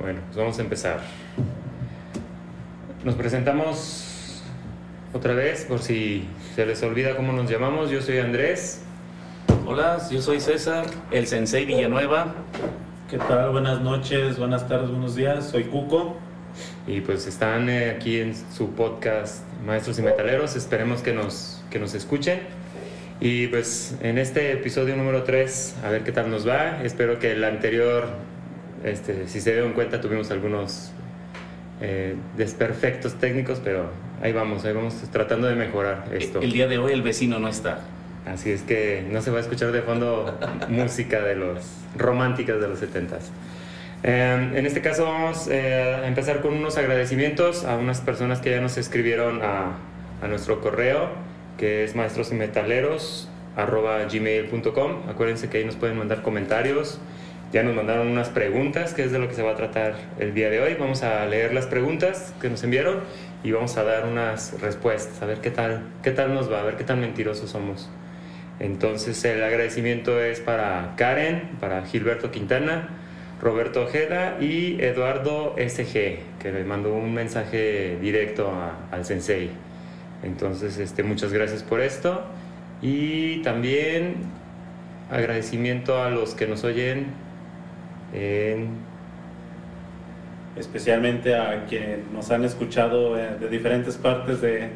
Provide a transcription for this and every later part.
Bueno, pues vamos a empezar. Nos presentamos otra vez por si se les olvida cómo nos llamamos. Yo soy Andrés. Hola, yo soy César, el Sensei Villanueva. ¿Qué tal? Buenas noches, buenas tardes, buenos días. Soy Cuco. Y pues están eh, aquí en su podcast Maestros y Metaleros. Esperemos que nos, que nos escuchen. Y pues en este episodio número 3, a ver qué tal nos va. Espero que el anterior, este, si se dieron cuenta, tuvimos algunos eh, desperfectos técnicos, pero ahí vamos, ahí vamos tratando de mejorar esto. El día de hoy el vecino no está. Así es que no se va a escuchar de fondo música de los románticas de los 70s. Eh, en este caso vamos eh, a empezar con unos agradecimientos a unas personas que ya nos escribieron a, a nuestro correo, que es maestrosmetaleros.gmail.com. Acuérdense que ahí nos pueden mandar comentarios. Ya nos mandaron unas preguntas, que es de lo que se va a tratar el día de hoy. Vamos a leer las preguntas que nos enviaron y vamos a dar unas respuestas, a ver qué tal, qué tal nos va, a ver qué tan mentirosos somos. Entonces el agradecimiento es para Karen, para Gilberto Quintana, Roberto Ojeda y Eduardo SG, que le mandó un mensaje directo a- al sensei. Entonces, este, muchas gracias por esto. Y también agradecimiento a los que nos oyen en... Especialmente a quienes nos han escuchado eh, de diferentes partes de,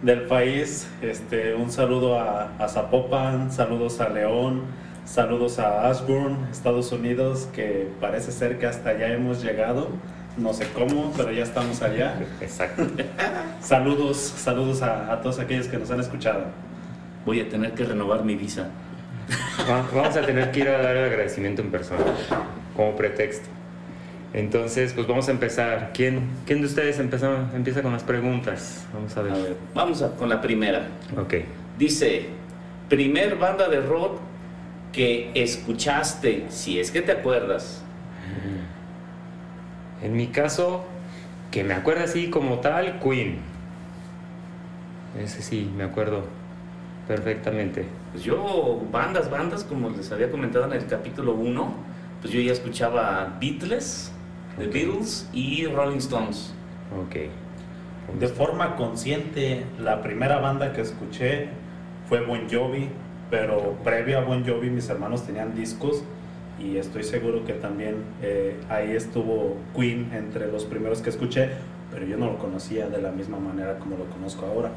del país. Este, un saludo a, a Zapopan, saludos a León, saludos a Ashburn, Estados Unidos, que parece ser que hasta allá hemos llegado. No sé cómo, pero ya estamos allá. Exacto. Saludos, saludos a, a todos aquellos que nos han escuchado. Voy a tener que renovar mi visa. Va- Vamos a tener que ir a dar el agradecimiento en persona, como pretexto. Entonces, pues vamos a empezar. ¿Quién, quién de ustedes empieza, empieza con las preguntas? Vamos a ver. A ver, vamos a- con la primera. Ok. Dice, primer banda de rock que escuchaste, si es que te acuerdas. En mi caso, que me acuerdo así como tal, Queen. Ese sí, me acuerdo perfectamente. Pues yo, bandas, bandas, como les había comentado en el capítulo 1, pues yo ya escuchaba Beatles, The. Beatles y Rolling Stones. Ok. De forma consciente, la primera banda que escuché fue Bon Jovi, pero previo a Bon Jovi mis hermanos tenían discos y estoy seguro que también eh, ahí estuvo Queen entre los primeros que escuché, pero yo no lo conocía de la misma manera como lo conozco ahora.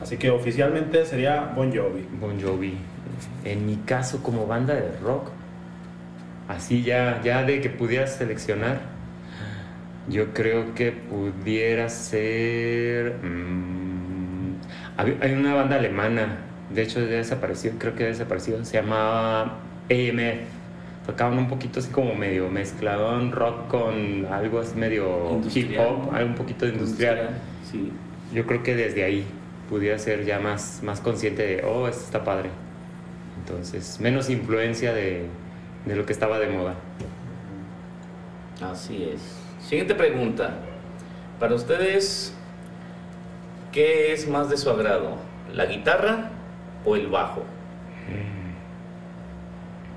Así que oficialmente sería Bon Jovi. Bon Jovi. En mi caso, como banda de rock, así ya, ya de que pudieras seleccionar, yo creo que pudiera ser. mm, hay una banda alemana, de hecho ya desapareció, creo que ya desapareció, se llamaba AMF. Tocaban un poquito así como medio mezclaban rock con algo así medio Industrial, hip hop, algo un poquito industrial. Sí. Yo creo que desde ahí pudiera ser ya más, más consciente de, oh, esto está padre. Entonces, menos influencia de, de lo que estaba de moda. Así es. Siguiente pregunta. Para ustedes, ¿qué es más de su agrado? ¿La guitarra o el bajo?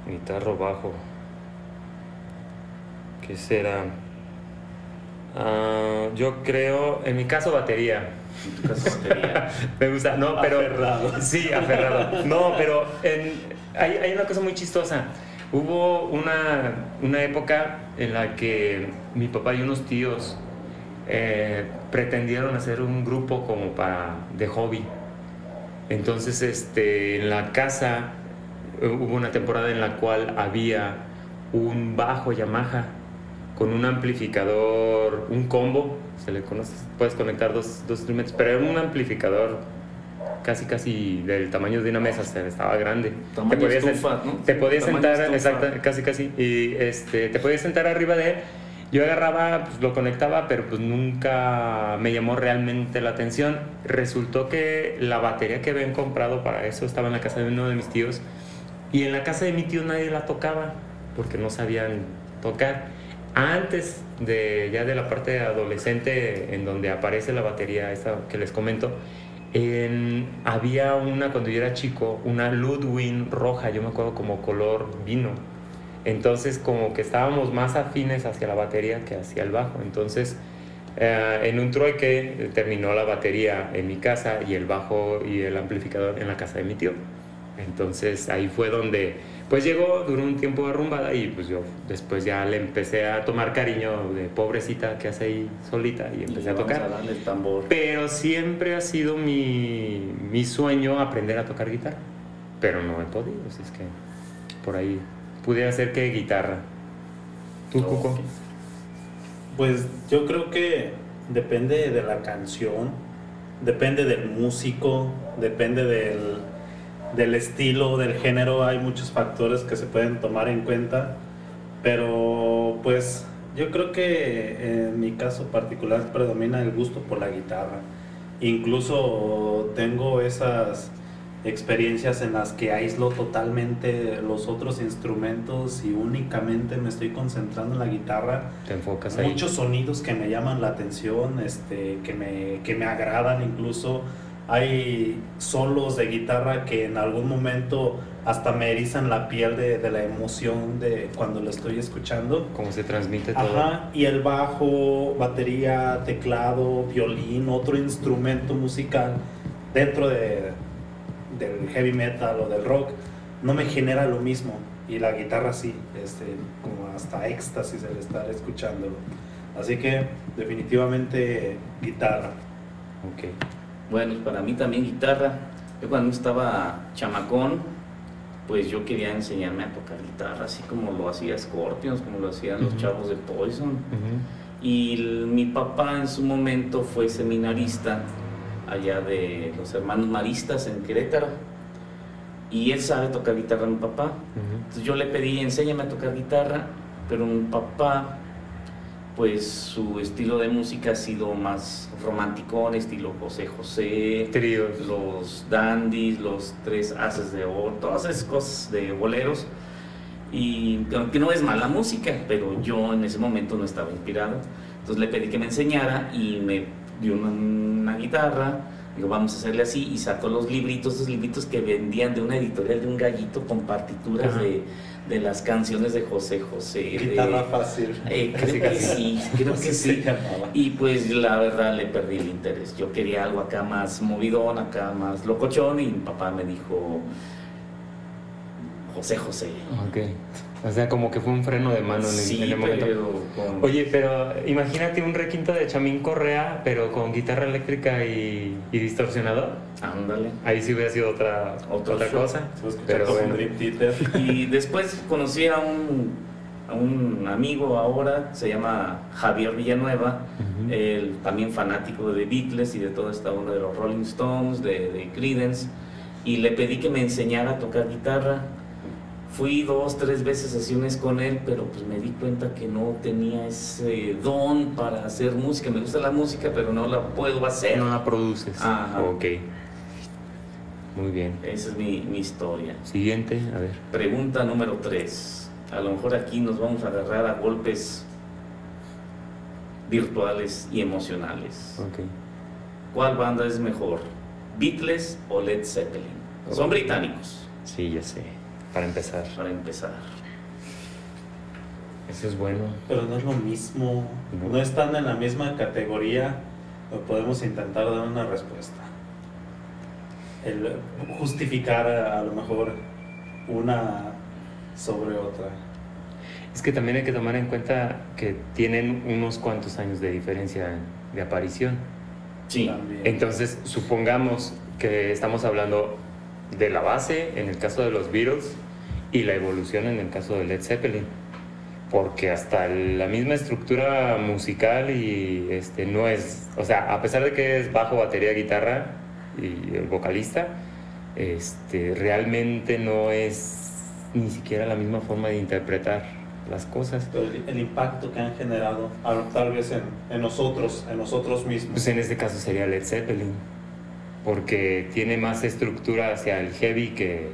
Guitarra o bajo. ¿Qué será? Ah, yo creo, en mi caso, batería. En tu caso sería. Me gusta, no, pero. Aferrado. Sí, aferrado. No, pero en- hay, hay una cosa muy chistosa. Hubo una, una época en la que mi papá y unos tíos eh, pretendieron hacer un grupo como para de hobby. Entonces, este, en la casa eh, hubo una temporada en la cual había un bajo Yamaha con un amplificador, un combo, se le conoce, puedes conectar dos, dos instrumentos, pero era un amplificador casi casi del tamaño de una mesa, estaba grande. Tamaño podías, estufa, ¿no? te podías sentar, exacta- casi casi, y este, te podías sentar arriba de él. Yo agarraba, pues lo conectaba, pero pues nunca me llamó realmente la atención. Resultó que la batería que habían comprado para eso estaba en la casa de uno de mis tíos y en la casa de mi tío nadie la tocaba porque no sabían tocar. Antes de ya de la parte adolescente en donde aparece la batería esta que les comento, en- había una cuando yo era chico, una Ludwig roja, yo me acuerdo como color vino. Entonces como que estábamos más afines hacia la batería que hacia el bajo. Entonces eh, en un trueque terminó la batería en mi casa y el bajo y el amplificador en la casa de mi tío. Entonces ahí fue donde pues llegó, duró un tiempo arrumbada y pues yo después ya le empecé a tomar cariño de pobrecita que hace ahí solita y empecé a tocar. darle el tambor. Pero siempre ha sido mi, mi sueño aprender a tocar guitarra. Pero no he podido, así es que por ahí pude hacer que guitarra. ¿Tú, Cuco? Ok. Pues yo creo que depende de la canción, depende del músico, depende del, del estilo, del género. Hay muchos factores que se pueden tomar en cuenta. Pero pues yo creo que en mi caso particular predomina el gusto por la guitarra. Incluso tengo esas experiencias en las que aíslo totalmente los otros instrumentos y únicamente me estoy concentrando en la guitarra ¿Te enfocas ahí? muchos sonidos que me llaman la atención, este, que, me, que me agradan incluso. Hay solos de guitarra que en algún momento hasta me erizan la piel de, de la emoción de cuando lo estoy escuchando. ¿Cómo se transmite todo? Ajá, y el bajo, batería, teclado, violín, otro instrumento musical dentro de, del heavy metal o del rock no me genera lo mismo. Y la guitarra sí, este, como hasta éxtasis el estar escuchándolo. Así que definitivamente guitarra. Ok. Bueno, para mí también guitarra. Yo cuando estaba chamacón, pues yo quería enseñarme a tocar guitarra, así como lo hacía Scorpions, como lo hacían los chavos de Poison. Y el- mi papá en su momento fue seminarista allá de los hermanos maristas en Querétaro. Y él sabe tocar guitarra, mi papá. Entonces yo le pedí, enséñame a tocar guitarra, pero mi papá, pues su estilo de música ha sido más romántico, estilo José José, Tríos. los dandies, los tres haces de oro, todas esas cosas de boleros. Y aunque no es mala música, pero yo en ese momento no estaba inspirado. Entonces le pedí que me enseñara y me dio una, una guitarra. Digo, vamos a hacerle así y sacó los libritos, esos libritos que vendían de una editorial de un gallito con partituras Ajá. de, de las canciones de José José. de- Guitarra fácil. eh, creo que sí, creo que sí. Y pues la verdad le perdí el interés. Yo quería algo acá más movidón, acá más locochón y mi papá me dijo, José José. Ok. O sea, como que fue un freno de mano en el, sí, en el momento. pero con- Oye, pero imagínate un requinto de Chamín Correa, pero con guitarra eléctrica y, y distorsionador. ándale. Ahí sí hubiera sido otra, Otro otra show. cosa. Pero bueno. Dream Theater. Y después conocí a un, a un amigo ahora, se llama Javier Villanueva, él también fanático de Beatles y de toda esta onda de los Rolling Stones, de, de Creedence, y le pedí que me enseñara a tocar guitarra. Fui dos, tres veces a sesiones con él, pero pues me di cuenta que no tenía ese don para hacer música. Me gusta la música, pero no la puedo hacer. No la produces. Ajá. Ok. Muy bien. Esa es mi, mi historia. Siguiente, a ver. Pregunta número 3. A lo mejor aquí nos vamos a agarrar a golpes virtuales y emocionales. Ok. ¿Cuál banda es mejor? ¿Beatles o Led Zeppelin? Son británicos, Sí, ya sé. Para empezar. para empezar. Eso es bueno. Pero no es lo mismo. No están en la misma categoría. pero Podemos intentar dar una respuesta. El justificar a, a lo mejor una sobre otra. Es que también hay que tomar en cuenta que tienen unos cuantos años de diferencia de aparición. Sí, También. Entonces, supongamos que estamos hablando de la base en el caso de los Beatles y la evolución en el caso de Led Zeppelin. Porque hasta la misma estructura musical y este no es, o sea, a pesar de que es bajo, batería, guitarra y el vocalista, este realmente no es ni siquiera la misma forma de interpretar las cosas. Pero el, el impacto que han generado, tal vez en, en nosotros, en nosotros mismos. Pues en este caso sería Led Zeppelin, porque tiene más estructura hacia el heavy que,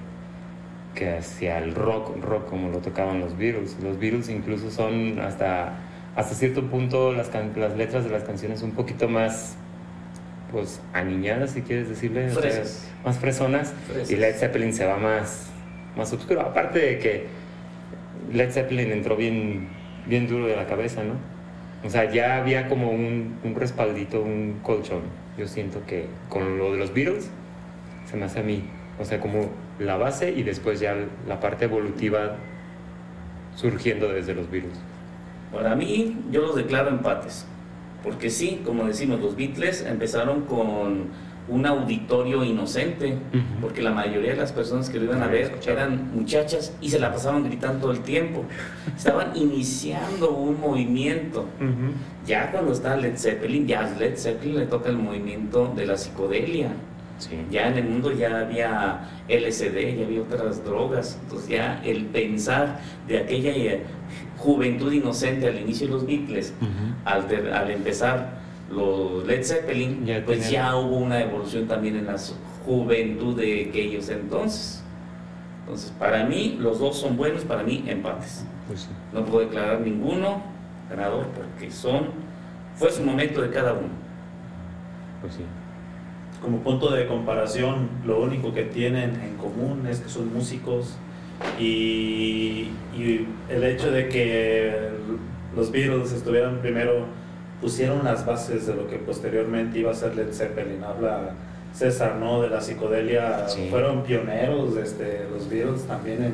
que hacia el rock, rock como lo tocaban los Beatles. Los Beatles incluso son hasta, hasta cierto punto las, las letras de las canciones un poquito más pues aniñadas, si quieres decirle, o sea, Fresas. más fresonas, y Led Zeppelin se va más, más oscuro. Aparte de que Led Zeppelin entró bien, bien duro de la cabeza, ¿no? O sea, ya había como un, un respaldito, un colchón. Yo siento que con lo de los Beatles se me hace a mí. O sea, como la base y después ya la parte evolutiva surgiendo desde los Beatles. Para mí, yo los declaro empates. Porque sí, como decimos, los Beatles empezaron con un auditorio inocente, porque la mayoría de las personas que lo iban a ver eran muchachas y se la pasaban gritando todo el tiempo. Estaban iniciando un movimiento. Ya cuando está Led Zeppelin, ya Led Zeppelin le toca el movimiento de la psicodelia. Sí. Ya en el mundo ya había LSD, ya había otras drogas. Entonces ya el pensar de aquella eh, juventud inocente al inicio de los Beatles, al, al empezar los Led Zeppelin, Ya pues ya hubo una evolución también en la juventud de aquellos entonces. Entonces, para mí, los dos son buenos, para mí, empates. Pues sí. No puedo declarar ninguno ganador porque son, fue su momento de cada uno. Pues sí. Como punto de comparación, lo único que tienen en común es que son músicos y, y el hecho de que los Beatles estuvieran primero, pusieron las bases de lo que posteriormente iba a ser Led Zeppelin. Habla César, ¿no? De la psicodelia, Sí. fueron pioneros, este, los Beatles también en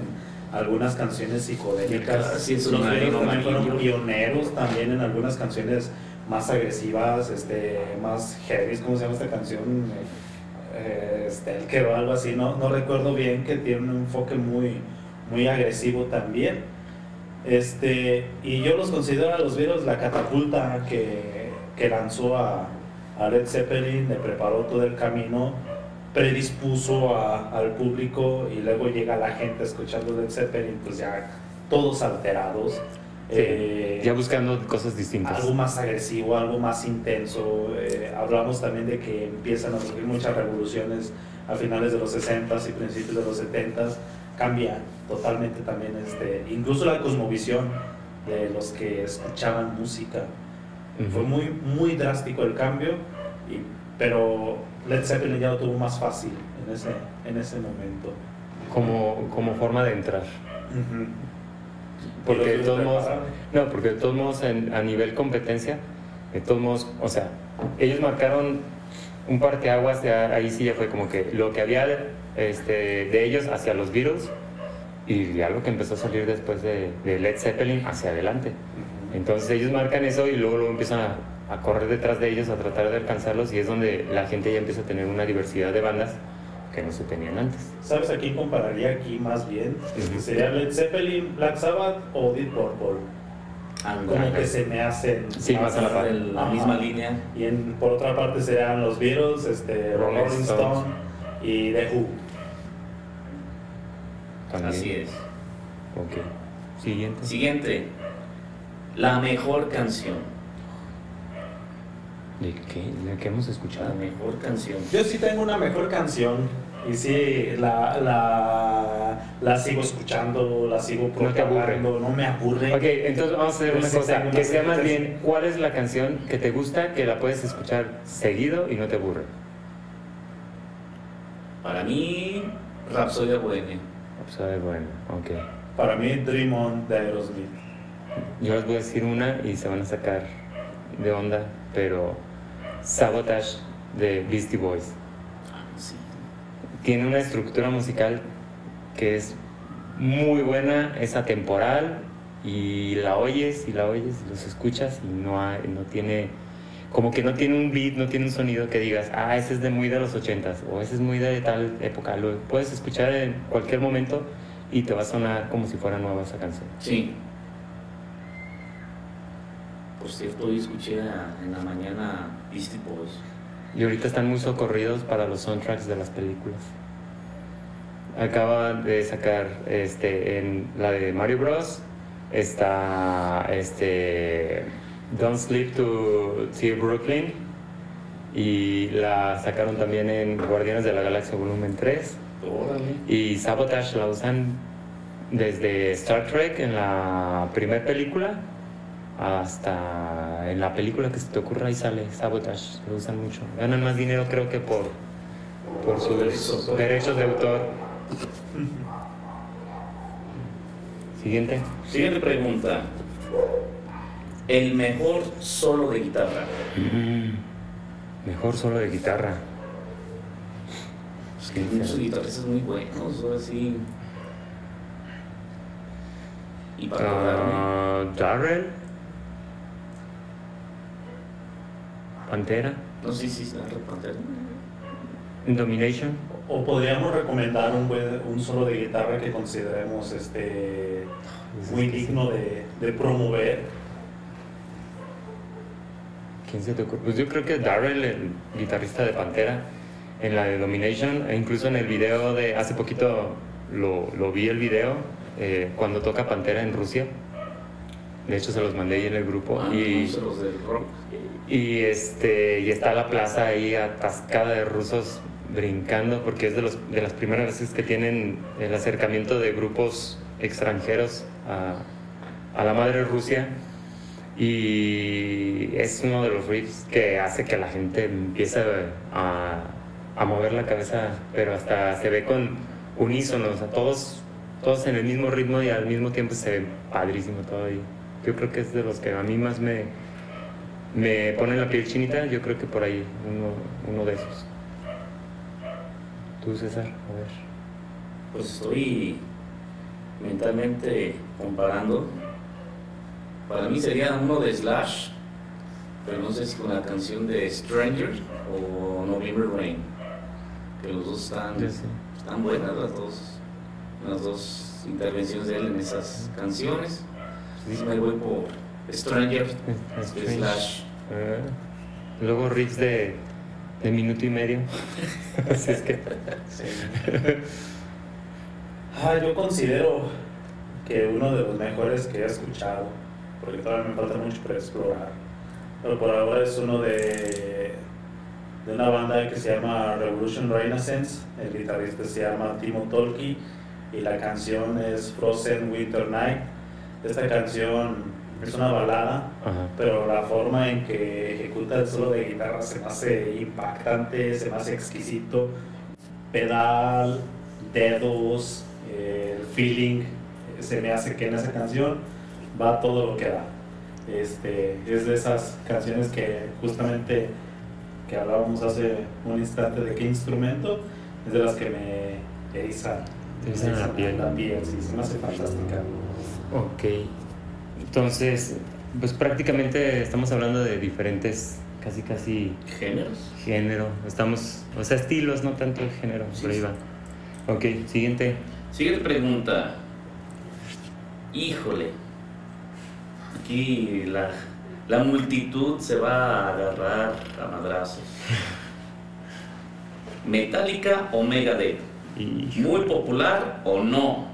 algunas canciones psicodélicas. Sí, los Beatles también fueron pioneros también en algunas canciones más agresivas, este, más heavy, ¿cómo se llama esta canción? Eh, Stelker o algo así, no, no recuerdo bien, que tiene un enfoque muy, muy agresivo también. Este, y yo los considero a los Beatles la catapulta que, que lanzó a, a Led Zeppelin, le preparó todo el camino, predispuso a- al público y luego llega la gente escuchando Led Zeppelin, pues ya todos alterados. Sí, Eh, ya buscando cosas distintas. algo más agresivo, algo más intenso. Eh, hablamos también de que empiezan a surgir muchas revoluciones a finales de los 60s y principios de los 70s. Cambia totalmente también, este, incluso la cosmovisión de los que escuchaban música. Ujú. Fue muy, muy drástico el cambio, y- pero Led Zeppelin ya lo tuvo más fácil en ese, en ese momento. como, como forma de entrar. Ujú. Porque Y de todos modos, no, porque de todos modos en- a nivel competencia, de todos modos, o sea, ellos marcaron un parteaguas, ya, ahí sí ya fue como que lo que había este, de ellos hacia los Beatles y ya lo que empezó a salir después de, de Led Zeppelin hacia adelante. Entonces ellos marcan eso y luego, luego empiezan a, a correr detrás de ellos, a tratar de alcanzarlos y es donde la gente ya empieza a tener una diversidad de bandas que no se tenían antes. ¿Sabes a quién compararía aquí más bien? ¿Sería Led Zeppelin, Black Sabbath o Deep Purple? Como Ajá. que se me hacen Sí, más a la par. de la misma línea. Y en- por otra parte serían los Beatles, este, Rolling Rolling, Stones. Stone y The Who. También. Así es. Ok. Siguiente. Siguiente. La mejor canción. ¿De qué? ¿De qué hemos La escuchado? mejor canción. Yo sí tengo una mejor canción y sí, la, la, la sigo escuchando, la sigo No propagando, no me aburre. Ok, entonces vamos a hacer una cosa, que sea más bien, ¿cuál es la canción que te gusta, que la puedes escuchar seguido y no te aburre? Para mí, Rapsodia Bohemia. Sea, bueno, ok. Para mí, Dream On de Aerosmith. Yo les voy a decir una y se van a sacar de onda, pero Sabotage de Beastie Boys. Sí. Tiene una estructura musical que es muy buena, es atemporal y la oyes y la oyes y los escuchas y no, hay- no tiene, como que no tiene un beat, no tiene un sonido que digas, ah, ese es de muy de los ochentas o ese es muy de tal época. Lo puedes escuchar en cualquier momento y te va a sonar como si fuera nueva esa canción. Sí. Por cierto, hoy escuché a- en la mañana Beastie Boys. Y ahorita están muy socorridos para los soundtracks de las películas. Acaba de sacar este, en la de Mario Bros. Está este, Don't Sleep to See Brooklyn. Y la sacaron también en Guardianes de la Galaxia Volumen 3. Órale. Y Sabotage la usan desde Star Trek en la primera película hasta en la película que se te ocurra ahí sale Sabotage. Lo usan mucho. Ganan más dinero creo que por, por sus derechos de autor. Siguiente. Siguiente pregunta. El mejor solo de guitarra. Mm, mejor solo de guitarra. Es que muchos guitarristas muy buenos, ahora sí. Y para acordarme, Ah, Darrell. Pantera. no sé si está repartiendo. Domination. O podríamos recomendar un, buen- un solo de guitarra que consideremos este muy digno de, de promover. ¿Quién se te ocurre? Pues yo creo que Darrell, el guitarrista de Pantera, en la de Domination, e incluso en el video de hace poquito lo, lo vi el video eh, cuando toca Pantera en Rusia. De hecho se los mandé ahí en el grupo Ah, y, no sé, los del y este y está la plaza ahí atascada de rusos brincando porque es de, los, de las primeras veces que tienen el acercamiento de grupos extranjeros a, a la madre Rusia y es uno de los riffs que hace que la gente empiece a, mover la cabeza, pero hasta se ve con unísono, o sea, todos, todos en el mismo ritmo y al mismo tiempo se ve padrísimo todo ahí. Yo creo que es de los que a mí más me, me pone la piel chinita, yo creo que por ahí uno, uno de esos. Tú, César, a ver. Pues estoy mentalmente comparando. Para mí sería uno de Slash, pero no sé si con la canción de Stranger o November Rain. Que los dos están, sí. están buenas las dos, las dos intervenciones de él en esas canciones. Sí. Me voy por Stranger Slash. Ah, luego riffs de, de minuto y medio. Así es que. Ah, yo considero que uno de los mejores que he escuchado, porque todavía me falta mucho por explorar, pero por ahora es uno de, de una banda que se llama Revolution Renaissance, el guitarrista se llama Timo Tolki y la canción es Frozen Winter Night. Esta canción es una balada, Ajá. pero la forma en que ejecuta el solo de guitarra se me hace impactante, se me hace exquisito. Pedal, dedos, eh, el feeling, se me hace que en esa canción va todo lo que da. Este, es de esas canciones que justamente que hablábamos hace un instante de qué instrumento, es de las que me erizan, erizan la piel. la piel, sí, se me hace fantástica. Ok. Entonces, pues prácticamente estamos hablando de diferentes, casi casi ¿Géneros? género. Estamos, o sea, estilos, no tanto el género. Sí, va. Ok, siguiente. Siguiente pregunta. Híjole. Aquí la, la multitud se va a agarrar a madrazos. ¿Metallica o Megadeth? ¿Muy popular o no?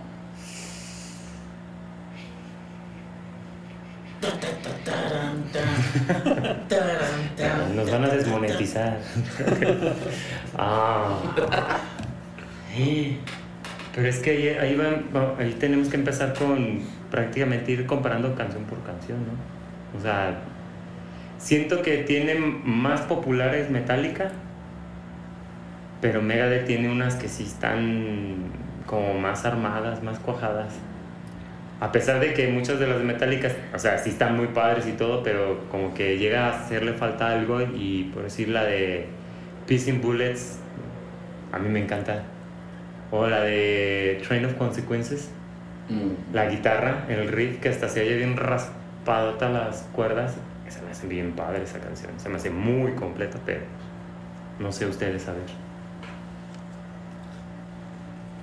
nos van a desmonetizar. ah. Pero es que ahí, ahí, tenemos que empezar con prácticamente ir comparando canción por canción, ¿no? O sea, siento que tiene más populares Metallica, pero Megadeth tiene unas que sí están como más armadas, más cuajadas. A pesar de que muchas de las metálicas, o sea, sí están muy padres y todo, pero como que llega a hacerle falta algo y por decir la de Pissing Bullets, a mí me encanta. O la de Train of Consequences, Mm, la guitarra, el riff que hasta se oye bien raspadota las cuerdas, se me hace bien padre esa canción, se me hace muy completa, pero no sé ustedes a ver.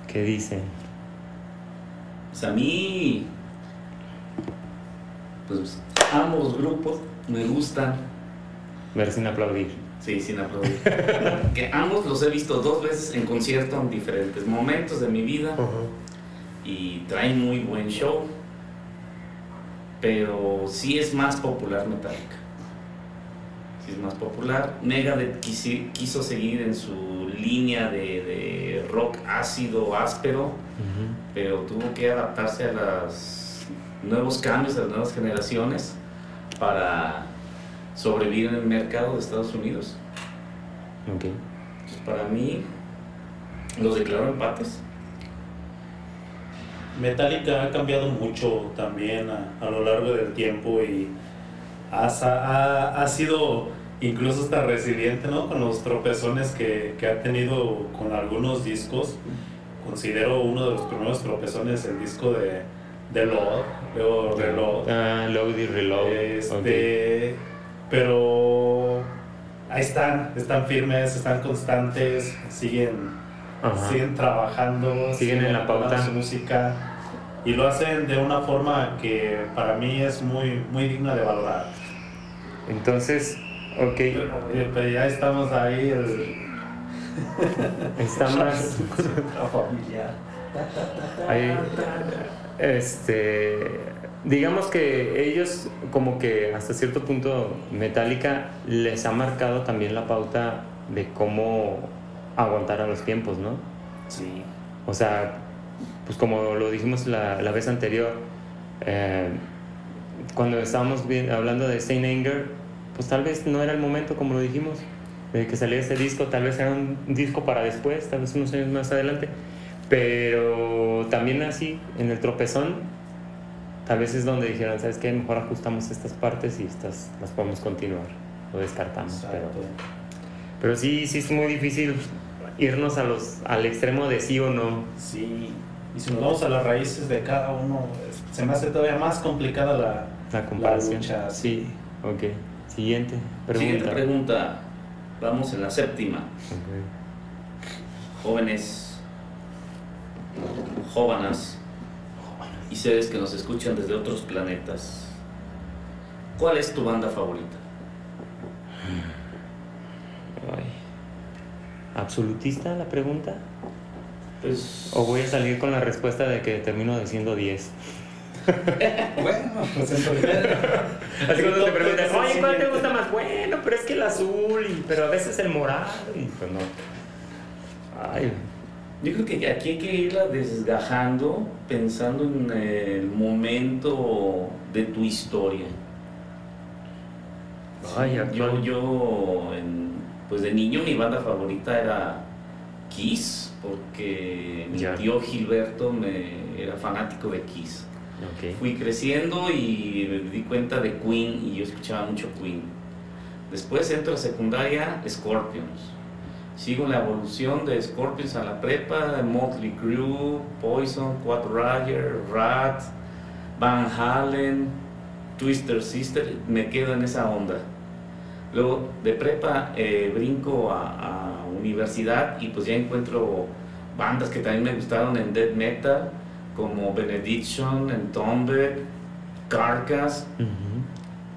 ¿Qué dicen? Pues a mí, pues ambos grupos me gustan. Ver sin aplaudir. Sí, sin aplaudir. que ambos los he visto dos veces en concierto en diferentes momentos de mi vida y traen muy buen show. Pero sí es más popular Metallica. Sí es más popular. Megadeth quisi- quiso seguir en su línea de, de rock ácido, áspero, pero tuvo que adaptarse a los nuevos cambios, a las nuevas generaciones para sobrevivir en el mercado de Estados Unidos. Ok. Entonces, para mí, los declaro empates. Metallica ha cambiado mucho también a, a lo largo del tiempo y ha, ha, ha, sido incluso hasta resiliente ¿no? con los tropezones que, que, ha tenido con algunos discos. Considero uno de los primeros tropezones el disco de, de Load, Reload. Ah, Load y Reload. Este, Pero ahí están, están firmes, están constantes, siguen siguen trabajando, siguen, en la pauta su música y lo hacen de una forma que para mí es muy, muy digna de valorar. Entonces, ok. Pero, ya estamos ahí. El... Está más. familiar. Ahí, este, digamos que ellos, como que hasta cierto punto, Metallica les ha marcado también la pauta de cómo aguantar a los tiempos, ¿no? Sí. O sea, pues como lo dijimos la, la vez anterior, eh, cuando estábamos hablando de Saint Anger, pues tal vez no era el momento, como lo dijimos, de que saliera ese disco, tal vez era un disco para después, tal vez unos años más adelante, pero también así, en el tropezón, tal vez es donde dijeron, ¿sabes qué? Mejor ajustamos estas partes y estas las podemos continuar, o descartamos. Pero, pero sí, sí es muy difícil irnos a los, al extremo de sí o no. Sí, y si nos vamos a las raíces de cada uno, se me hace todavía más complicada la, la comparación. sí, ok. Siguiente pregunta. Siguiente pregunta. Vamos en la séptima. Jóvenes, jóvenes y seres que nos escuchan desde otros planetas. ¿Cuál es tu banda favorita? ¿Absolutista la pregunta? Pues... ¿O voy a salir con la respuesta de que termino diciendo 10? bueno, pues entonces. Así cuando te preguntas, oye, ¿cuál te gusta más? Bueno, pero es que el azul, y, pero a veces el morado, y pues no. Ay. Yo creo que aquí hay que irla desgajando pensando en el momento de tu historia. Ay, yo, yo pues de niño mi banda favorita era Kiss, porque mi tío Gilberto me, era fanático de Kiss. Fui creciendo y me di cuenta de Queen y yo escuchaba mucho Queen. Después entro a secundaria, Scorpions. Sigo la evolución de Scorpions a la prepa, Motley Crue, Poison, Quad Roger, Rat, Van Halen, Twister Sister, me quedo en esa onda. Luego de prepa eh, brinco a, a, universidad y pues ya encuentro bandas que también me gustaron en death metal como Benediction, Entombed, Carcass.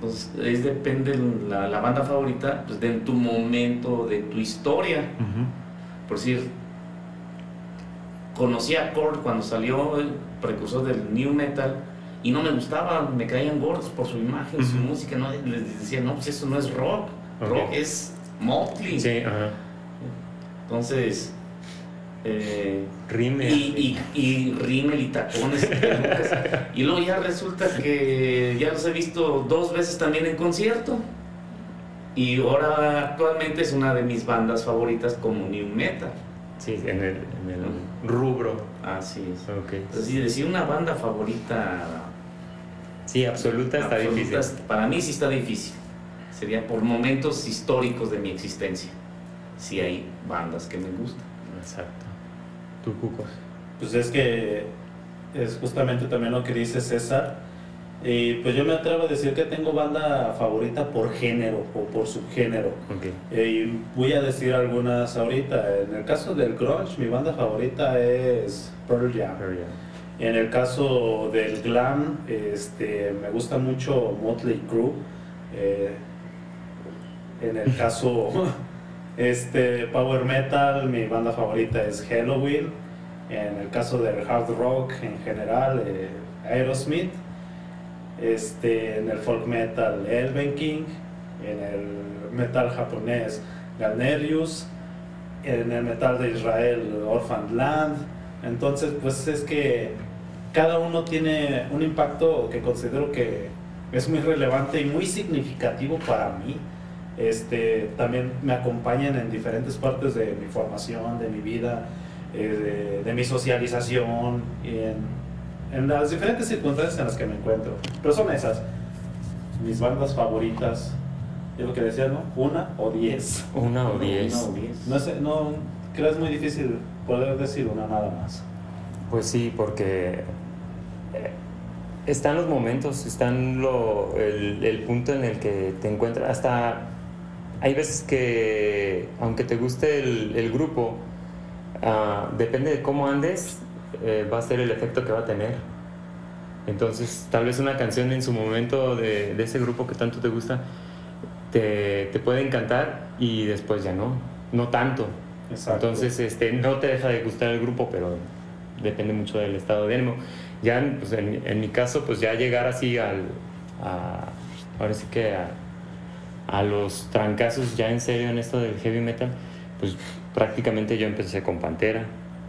Pues es depende la, la, banda favorita pues, de tu momento, de tu historia. Por decir, conocí a Korn cuando salió el precursor del New Metal y no me gustaba, me caían gordos por su imagen, su música. No, les decía, no, pues eso no es rock, rock es Motley. Sí, Entonces, eh, Y, y, rímel y tacones y luego ya resulta que ya los he visto dos veces también en concierto. Y ahora actualmente es una de mis bandas favoritas como New Metal. Sí, en el, en el rubro. Así es. Okay. Entonces, decir una banda favorita. Sí, absoluta está difícil. Para mí sí está difícil. Sería por momentos históricos de mi existencia. Si hay bandas que me gustan. Exacto. ¿Tú, Cuco? Pues es que es justamente también lo que dice César. Y pues yo me atrevo a decir que tengo banda favorita por género o por subgénero. y voy a decir algunas ahorita. En el caso del grunge, mi banda favorita es Pearl Jam. En el caso del glam, este, me gusta mucho Motley Crue. Eh, en el caso Este, power metal, mi banda favorita es Halloween. En el caso del hard rock en general, eh, Aerosmith. Este, en el folk metal, Elven King. En el metal japonés, Galnerius. En el metal de Israel, Orphan Land. Entonces, pues es que cada uno tiene un impacto que considero que es muy relevante y muy significativo para mí este, también me acompañan en diferentes partes de mi formación, de mi vida, eh, de, mi socialización. en las diferentes circunstancias en las que me encuentro. Pero son esas, mis bandas favoritas. Es lo que decía, ¿no? Una o diez. Una o diez. Una o diez. No sé, no, creo es muy difícil poder decir una nada más. Pues sí, porque eh, están los momentos, están lo, el, el punto en el que te encuentras. Hasta hay veces que, aunque te guste el, el grupo, ah, depende de cómo andes, eh, va a ser el efecto que va a tener. Entonces, tal vez una canción en su momento de, de ese grupo que tanto te gusta te, te puede encantar y después ya no, no tanto. Exacto. Entonces, este, no te deja de gustar el grupo, pero depende mucho del estado de ánimo. Ya, pues, en, en mi caso, pues ya llegar así al, a, ahora sí que a, a los trancazos ya en serio en esto del heavy metal, pues prácticamente yo empecé con Pantera,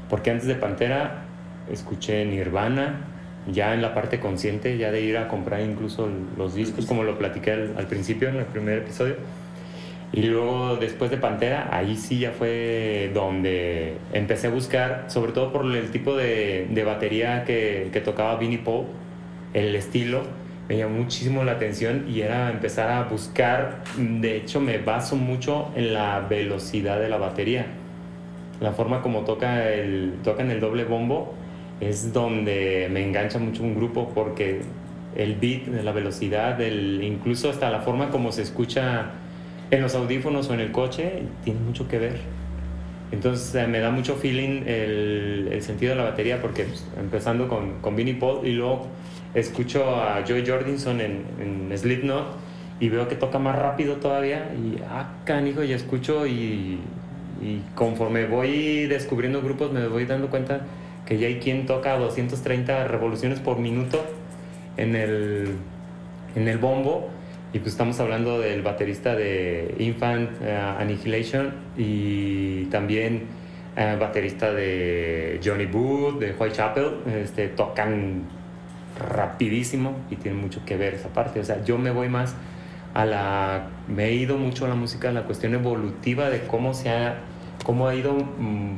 porque antes de Pantera escuché Nirvana, ya en la parte consciente, ya de ir a comprar incluso los discos, como lo platiqué al, principio en el primer episodio. Y luego después de Pantera, ahí sí ya fue donde empecé a buscar, sobre todo por el tipo de, de batería que, que tocaba Vinnie Paul, el estilo, me llamó muchísimo la atención y era empezar a buscar, de hecho me baso mucho en la velocidad de la batería. La forma como toca el, tocan el doble bombo es donde me engancha mucho un grupo porque el beat, la velocidad, el, incluso hasta la forma como se escucha en los audífonos o en el coche, tiene mucho que ver. Entonces eh, me da mucho feeling el, sentido de la batería porque pues, empezando con, con Vinnie Paul y luego escucho a Joey Jordison en, en Slipknot y veo que toca más rápido todavía y ah, canijo, y escucho y, y conforme voy descubriendo grupos me voy dando cuenta que ya hay quien toca 230 revoluciones por minuto en el, en el bombo. Y pues estamos hablando del baterista de Infant eh, Annihilation y también eh, baterista de Johnny Booth, de Whitechapel, este, tocan rapidísimo y tiene mucho que ver esa parte. O sea, yo me voy más a la... Me he ido mucho a la música, a la cuestión evolutiva de cómo se ha... cómo ha ido mm,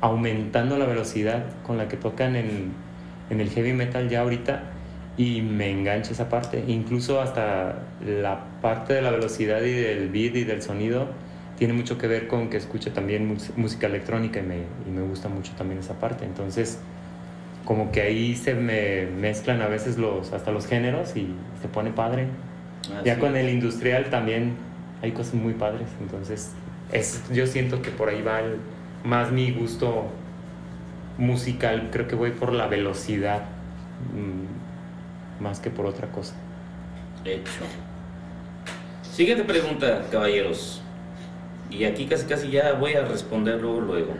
aumentando la velocidad con la que tocan en, en el heavy metal ya ahorita y me engancha esa parte. Incluso hasta la parte de la velocidad y del beat y del sonido tiene mucho que ver con que escucho también música electrónica y me, y me gusta mucho también esa parte. Entonces, como que ahí se me mezclan a veces los, hasta los géneros y se pone padre. ya Así con el industrial también hay cosas muy padres. Entonces, es, yo siento que por ahí va el- más mi gusto musical. Creo que voy por la velocidad mm, más que por otra cosa. Hecho. Siguiente pregunta, caballeros. Y aquí casi casi ya voy a responder luego luego.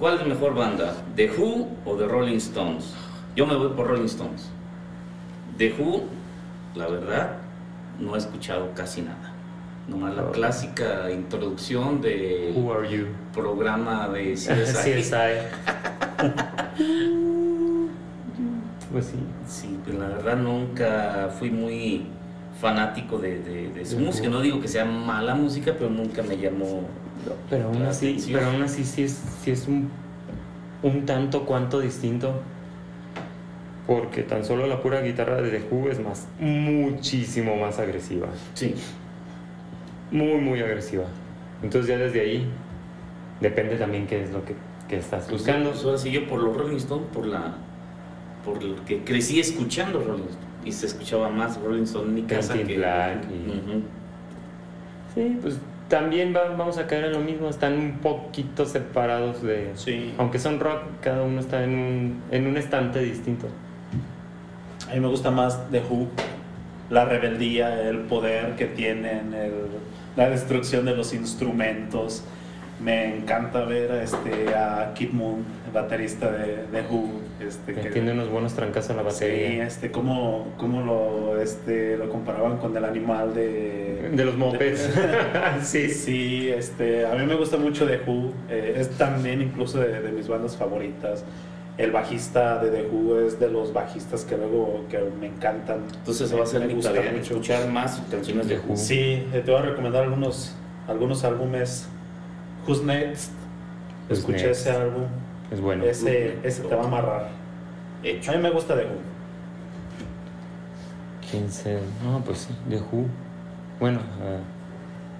¿Cuál es mejor banda? ¿The Who o The Rolling Stones? Yo me voy por Rolling Stones. The Who, la verdad, no he escuchado casi nada. Nomás la Oh. clásica introducción de Who are you? programa de CSI. CSI. pues sí. Sí, pero la verdad nunca fui muy fanático de, de- de su música. No digo que sea mala música, pero nunca me llamó. Pero aún así, pero aún así sí es, sí es un, un tanto cuanto distinto. Porque tan solo la pura guitarra de The Who es más, muchísimo más agresiva. Sí. Muy, muy agresiva. Entonces ya desde ahí depende también qué es lo que, que estás buscando. Pues ahora sí, yo por los Rolling Stones, por la. por lo que crecí escuchando Rolling Stones. Y se escuchaba más Rolling Stones en mi casa que. Black y-. Sí, pues también va- vamos a caer en lo mismo. Están un poquito separados de... Sí. Aunque son rock, cada uno está en un, en un estante distinto. A mí me gusta más The Who, la rebeldía, el poder que tienen, el- la destrucción de los instrumentos. Me encanta ver a, este, a Kid Moon, el baterista de The Who. Este, Que que- tiene unos buenos trancazos en la Sí, batería. este, cómo, cómo lo, este, lo comparaban con el animal de... De los mopeds. sí. Sí, este, a mí me gusta mucho The Who, eh, es también incluso de, de mis bandas favoritas. El bajista de The Who es de los bajistas que luego que me encantan. Entonces Me- va a ser me mi tarea mucho. escuchar más canciones de Who. Sí, eh, te voy a recomendar algunos, algunos álbumes. Who's Next? Who's Escuché Next. ese álbum. Es bueno. Ese, ese te va a amarrar. Hecho. A mí me gusta de Who. 15. No, pues sí, de Who. Bueno, ah,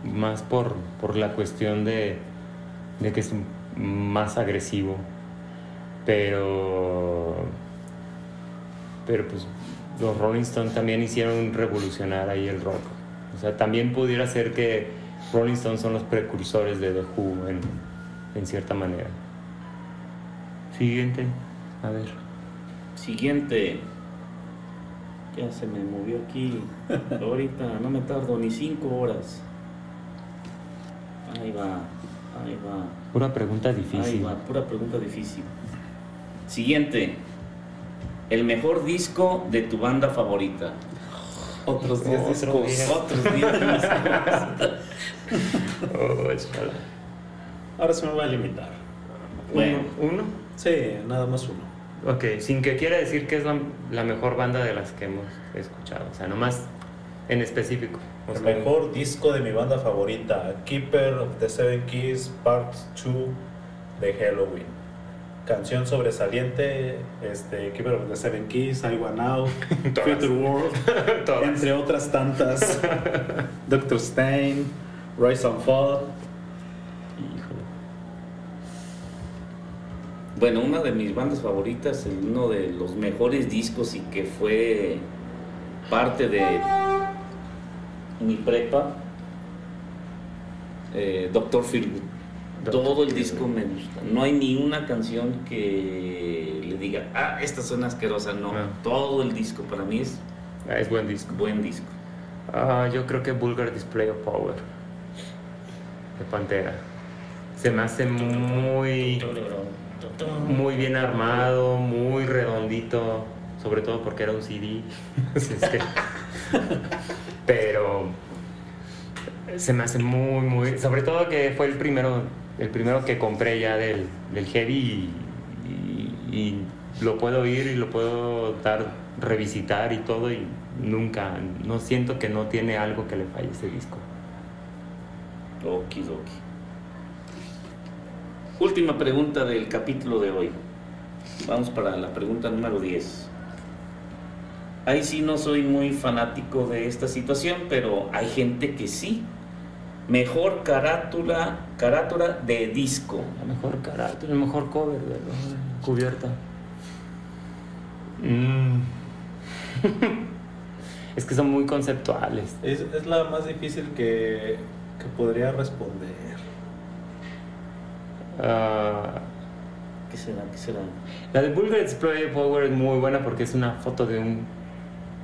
más por, por la cuestión de, de que es más agresivo. Pero. Pero pues los Rolling Stones también hicieron revolucionar ahí el rock. O sea, también pudiera ser que Rolling Stones son los precursores de The Who en, en cierta manera. Siguiente. A ver. Siguiente. Ya se me movió aquí. Ahorita no me tardo ni cinco horas. Ahí va, ahí va. Pura pregunta Ahí difícil. va, pura pregunta difícil. Siguiente. El mejor disco de tu banda favorita. Otros 10 Otro discos. Otros 10 discos. Oh. Ahora sí me voy a limitar. Bueno, ¿Uno? Sí, nada más uno. Ok, sin que quiera decir que es la, la mejor banda de las que hemos escuchado. O sea, nomás en específico. O El mejor disco de mi banda favorita, Keeper of the Seven Keys, Part 2 de Halloween. Canción sobresaliente, este, Keeper of the Seven Keys, I Want Out. Future World, entre otras tantas. Doctor Stein, Rise and Fall. Bueno, una de mis bandas favoritas, uno de los mejores discos y que fue parte de mi prepa, eh, Doctor. Dr. Todo el disco me gusta. No hay ni una canción que le diga, ah, esta suena asquerosa. No, No. todo el disco para mí es Ah, es buen disco. buen disco. Ah, yo creo que Vulgar Display of Power. De Pantera. Se me hace muy, muy bien armado, muy redondito. Sobre todo porque era un CD. Pero se me hace muy, muy. Sobre todo que fue el primero, el primero que compré ya del, del Heavy y lo puedo oír y lo puedo dar, revisitar y todo y nunca, no siento que no tiene algo que le falle ese disco. Okidoki. Última pregunta del capítulo de hoy. Vamos para la pregunta número 10. Ahí sí no soy muy fanático de esta situación, pero hay gente que sí. Mejor carátula, carátula de disco. La mejor carátula, el mejor cover de la cubierta. Mm. es que son muy conceptuales. Es, es la más difícil que, que podría responder. Ah, ¿Qué será? ¿Qué será? la de Vulgar Display Power es muy buena porque es una foto de un,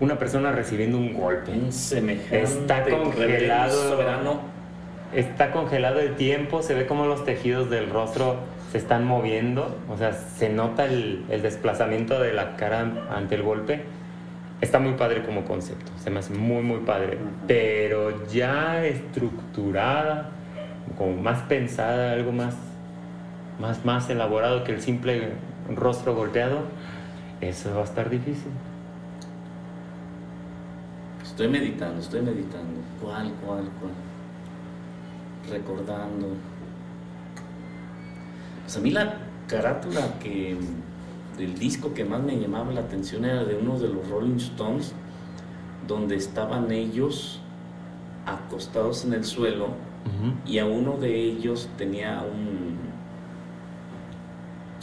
una persona recibiendo un golpe. Un semejante Está congelado. rebelde soberano. Está congelado el tiempo, se ve como los tejidos del rostro se están moviendo, o sea, se nota el, el desplazamiento de la cara ante el golpe. Está muy padre como concepto, se me hace muy, muy padre. Pero ya estructurada, como más pensada, algo más, más, más elaborado que el simple rostro golpeado, eso va a estar difícil. Estoy meditando, estoy meditando. ¿Cuál, cuál, cuál? Recordando. Pues a mí la carátula que del disco que más me llamaba la atención era de uno de los Rolling Stones, donde estaban ellos acostados en el suelo y a uno de ellos tenía un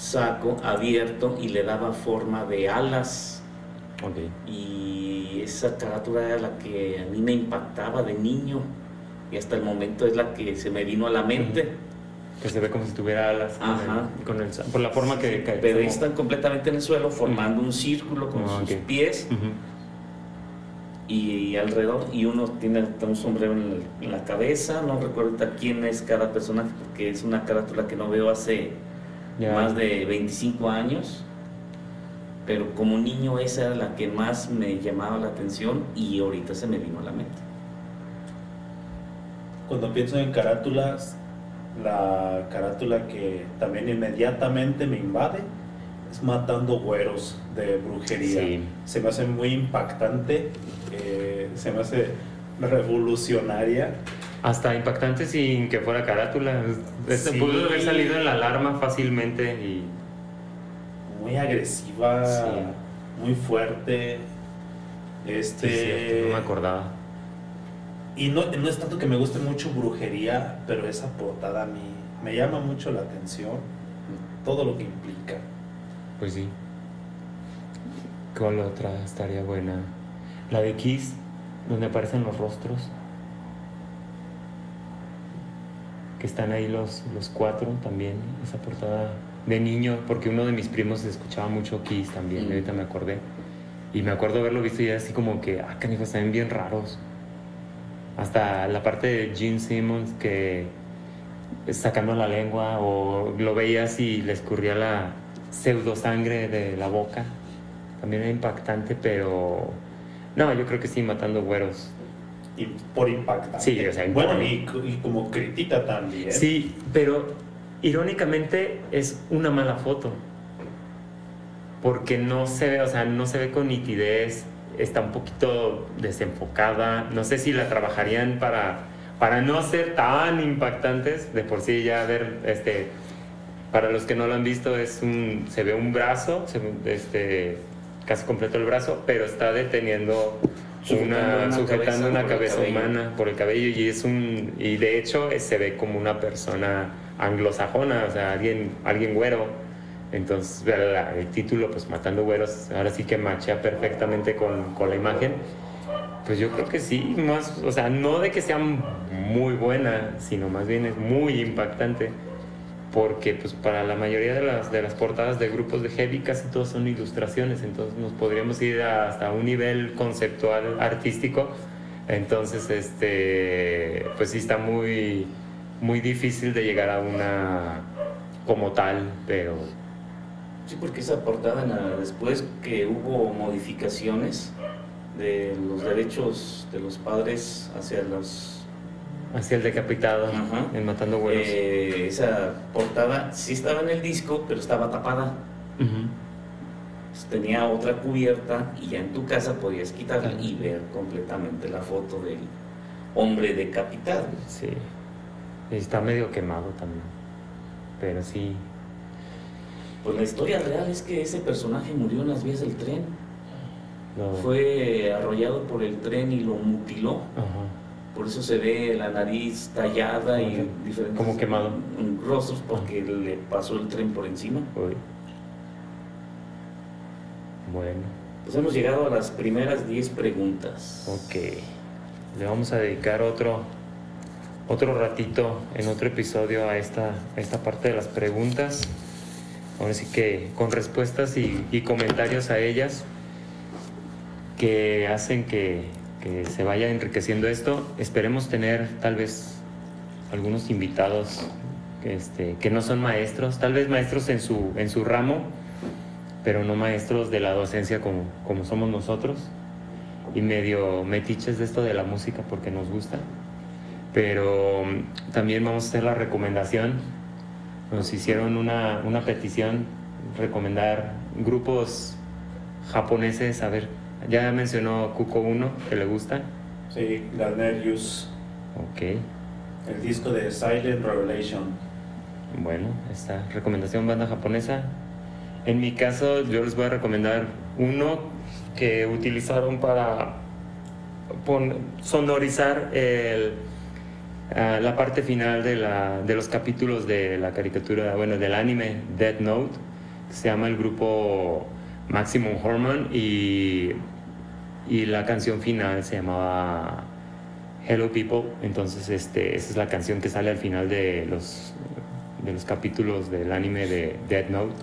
saco abierto y le daba forma de alas Ok. y esa carátula era la que a mí me impactaba de niño y hasta el momento es la que se me vino a la mente. Que se ve como si tuviera alas Ajá. el- con el, por la forma que cae. Pero como- están completamente en el suelo formando un círculo con Ah, sus pies y un y uno tiene un sombrero en, la cabeza. No recuerdo quién es cada personaje porque es una carátula que no veo hace Más de 25 años. Pero como niño esa era la que más me llamaba la atención y ahorita se me vino a la mente. Cuando pienso en carátulas, la carátula que también inmediatamente me invade es Matando Güeros de Brujería. Sí. Se me hace muy impactante, eh, se me hace revolucionaria. Hasta impactante sin que fuera carátula. Este Sí. Pudo haber salido en la alarma fácilmente y muy agresiva, muy fuerte. Este. no me acordaba. Y no, no es tanto que me guste mucho brujería, pero esa portada a mí me llama mucho la atención. Todo lo que implica. Pues sí. ¿Cuál otra estaría buena? La de Kiss, donde aparecen los rostros. Que están ahí los, los cuatro también. Esa portada de niño, porque uno de mis primos escuchaba mucho Kiss también, ahorita me acordé. Y me acuerdo haberlo visto y así como que, ah, canijos, están bien raros. Hasta la parte de Gene Simmons que sacando la lengua o lo veías y le escurría la pseudo sangre de la boca. También era impactante, pero no, yo creo que sí, matando güeros. Y por impactante. Sí, o sea, bueno, y, y como crítica también. Sí, pero irónicamente es una mala foto. Porque no se ve, o sea, no se ve con nitidez, está un poquito desenfocada. No sé si la trabajarían para, para no ser tan impactantes. De por sí ya ver, este, para los que no lo han visto, es un, se ve un brazo, este, casi completo el brazo, pero está deteniendo una, sujetando una cabeza humana por el cabello y es un y de hecho se ve como una persona anglosajona, o sea, alguien, alguien güero. Entonces, el título, pues Matando Güeros, ahora sí que machea perfectamente con, con, la imagen. Pues yo creo que sí, más, o sea, no de que sea muy buena, sino más bien es muy impactante. Porque pues para la mayoría de las, de las portadas de grupos de heavy casi todos son ilustraciones, entonces nos podríamos ir hasta un nivel conceptual artístico. Entonces, este, pues sí está muy, muy difícil de llegar a una como tal, pero... Sí, porque esa portada después que hubo modificaciones de los derechos de los padres hacia los... Hacia el decapitado, en Matando Huevos. Eh, esa portada sí estaba en el disco, pero estaba tapada. tenía otra cubierta y ya en tu casa podías quitarla y ver completamente la foto del hombre decapitado. Sí. Está medio quemado también. Pero sí. Pues la historia real es que ese personaje murió en las vías del tren. Fue arrollado por el tren y lo mutiló. Por eso se ve la nariz tallada y diferentes. Como quemado. Rostros porque le pasó el tren por encima. Bueno. Pues hemos llegado a las primeras 10 preguntas. Ok. Le vamos a dedicar otro otro ratito en otro episodio a esta, esta parte de las preguntas. Ahora sí que con respuestas y, comentarios a ellas que hacen que, se vaya enriqueciendo esto. Esperemos tener tal vez algunos invitados este, que no son maestros, tal vez maestros en su, en su ramo, pero no maestros de la docencia como, como somos nosotros, y medio metiches de esto de la música porque nos gusta pero mm, también vamos a hacer la recomendación. Nos hicieron una, una petición, recomendar grupos japoneses, a ver, ya mencionó Kuko 1, que le gusta. Sí, Garnerius. Ok. El disco de Silent Revelation. Bueno, esta recomendación banda japonesa. En mi caso, yo les voy a recomendar uno que utilizaron para sonorizar el la parte final de, la, de, los capítulos de la caricatura, bueno, del anime Dead Note, se llama el grupo Maximum Hormone y, y la canción final se llamaba Hello People, entonces este, esa es la canción que sale al final de los, de los capítulos del anime de Dead Note.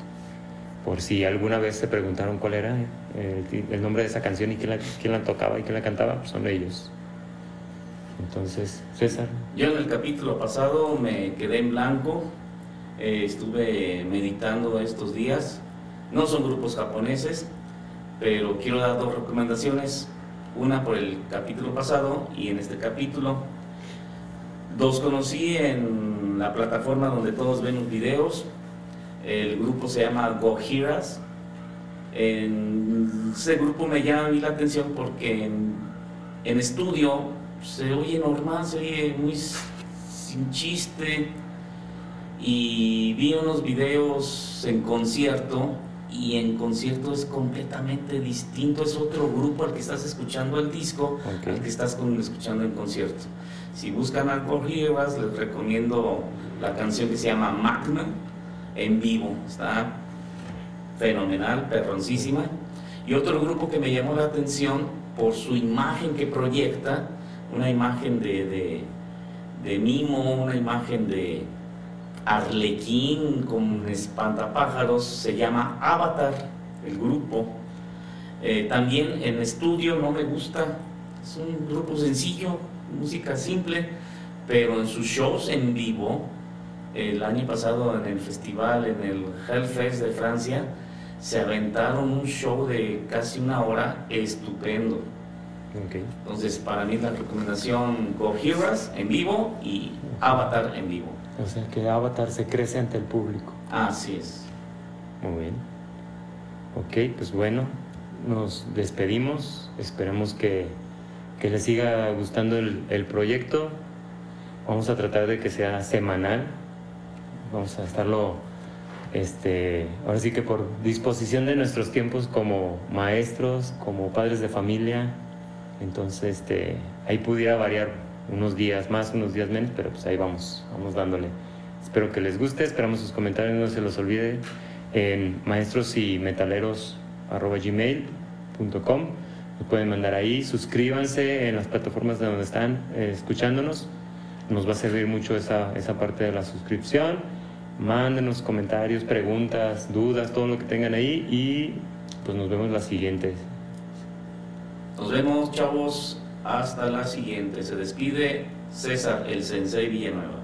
Por si alguna vez se preguntaron cuál era el, nombre de esa canción y quién la, quién la tocaba y quién la cantaba, pues son ellos. Entonces, César. Yo en el capítulo pasado me quedé en blanco, eh, estuve meditando estos días. No son grupos japoneses, pero quiero dar dos recomendaciones. Una por el capítulo pasado y en este capítulo. Dos conocí en la plataforma donde todos ven los videos. El grupo se llama Gohiras. En ese grupo me llama la atención porque en estudio se oye normal, se oye muy sin chiste. Y vi unos videos en concierto y en concierto es completamente distinto, es otro grupo al que estás escuchando el disco, al que estás escuchando en concierto. Si buscan a Heroes, les recomiendo la canción que se llama Magna en vivo, está fenomenal, perroncísima. Y otro grupo que me llamó la atención por su imagen que proyecta, una imagen de, de mimo, una imagen de arlequín con espantapájaros, se llama Avatar, el grupo. Eh, también en estudio no me gusta, es un grupo sencillo, música simple, pero en sus shows en vivo, el año pasado en el festival, en el Hellfest de Francia, se aventaron un show de casi una hora estupendo. Entonces, para mí la recomendación Go Heroes en vivo y Avatar en vivo. O sea que Avatar se crece ante el público. Así es. Muy bien. Ok, pues bueno, nos despedimos. Esperemos que, que les siga gustando el, el, proyecto. Vamos a tratar de que sea semanal. Vamos a estarlo, este, ahora sí que por disposición de nuestros tiempos como maestros, como padres de familia. Entonces, este, ahí pudiera variar unos días más, unos días menos, pero pues ahí vamos, vamos dándole. Espero que les guste, esperamos sus comentarios, no se los olvide en maestros y metaleros gmail.com. Nos pueden mandar ahí, suscríbanse en las plataformas de donde están eh, escuchándonos. Nos va a servir mucho esa, esa parte de la suscripción. Mándenos comentarios, preguntas, dudas, todo lo que tengan ahí y pues nos vemos la siguiente. Nos vemos, chavos. Hasta la siguiente. Se despide César, el Sensei Villanueva.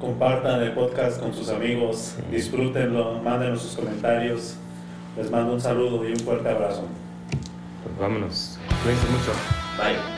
Compartan el podcast con sus amigos, disfrútenlo, mándenos sus comentarios. Les mando un saludo y un fuerte abrazo. Pues vámonos. Cuídense mucho. Bye.